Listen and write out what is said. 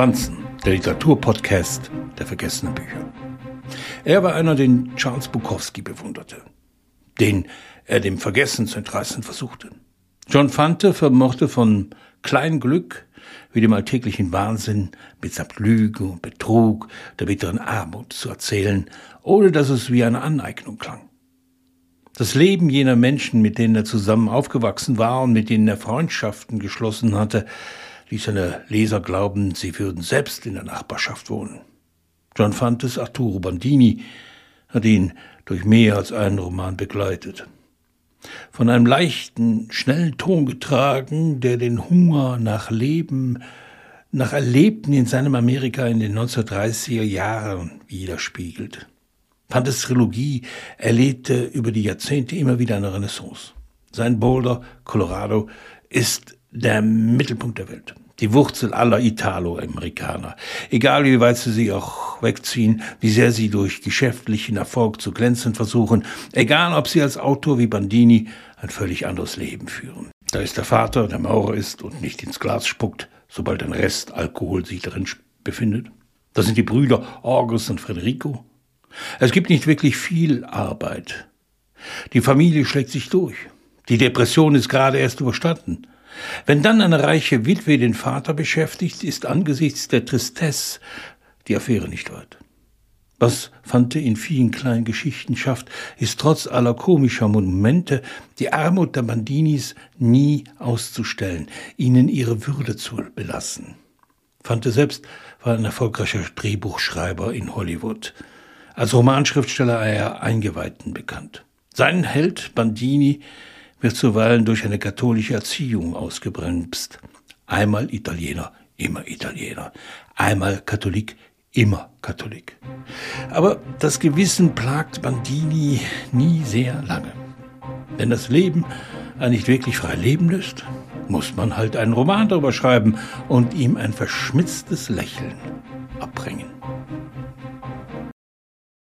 Franzen, der Literaturpodcast der vergessenen Bücher. Er war einer, den Charles Bukowski bewunderte, den er dem Vergessen zu entreißen versuchte. John Fante vermochte von klein Glück wie dem alltäglichen Wahnsinn mitsamt Lüge und Betrug, der bitteren Armut zu erzählen, ohne dass es wie eine Aneignung klang. Das Leben jener Menschen, mit denen er zusammen aufgewachsen war und mit denen er Freundschaften geschlossen hatte, ließ seine Leser glauben, sie würden selbst in der Nachbarschaft wohnen. John Fantes Arturo Bandini hat ihn durch mehr als einen Roman begleitet. Von einem leichten, schnellen Ton getragen, der den Hunger nach Leben, nach Erlebten in seinem Amerika in den 1930er Jahren widerspiegelt. Fantes Trilogie erlebte über die Jahrzehnte immer wieder eine Renaissance. Sein Boulder, Colorado, ist der Mittelpunkt der Welt. Die Wurzel aller Italo-Amerikaner. Egal wie weit sie sich auch wegziehen, wie sehr sie durch geschäftlichen Erfolg zu glänzen versuchen, egal ob sie als Autor wie Bandini ein völlig anderes Leben führen. Da ist der Vater, der Maurer ist und nicht ins Glas spuckt, sobald ein Rest Alkohol sich darin befindet. Da sind die Brüder August und Federico, es gibt nicht wirklich viel Arbeit. Die Familie schlägt sich durch. Die Depression ist gerade erst überstanden. Wenn dann eine reiche Witwe den Vater beschäftigt, ist angesichts der Tristesse die Affäre nicht weit. Was Fante in vielen kleinen Geschichten schafft, ist trotz aller komischer Monumente die Armut der Bandinis nie auszustellen, ihnen ihre Würde zu belassen. Fante selbst war ein erfolgreicher Drehbuchschreiber in Hollywood als Romanschriftsteller eher Eingeweihten bekannt. Sein Held Bandini wird zuweilen durch eine katholische Erziehung ausgebremst. Einmal Italiener, immer Italiener. Einmal Katholik, immer Katholik. Aber das Gewissen plagt Bandini nie sehr lange. Wenn das Leben ein nicht wirklich frei leben lässt, muss man halt einen Roman darüber schreiben und ihm ein verschmitztes Lächeln abbringen.